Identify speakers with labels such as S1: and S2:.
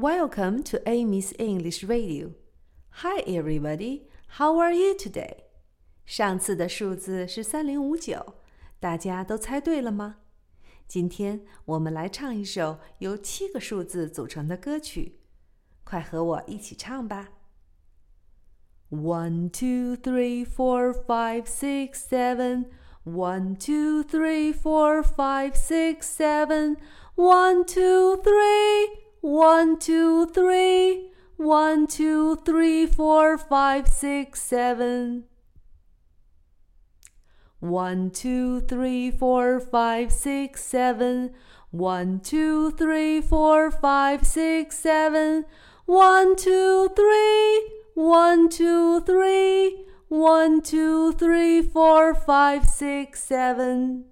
S1: Welcome to Amy's English Radio. Hi, everybody. How are you today? 上次的数字是三零五九，大家都猜对了吗？今天我们来唱一首由七个数字组成的歌曲，快和我一起唱吧！One, two, three, four, five, six, seven. One, two, three, four, five, six, seven. One, two, three. One, two, three. One, two, three, four, five, six, seven. One, two, three, four, five, six, seven. One, two, three, four, five, six, seven. One, two, three. One, two, three. One, two, three, four, five, six, seven.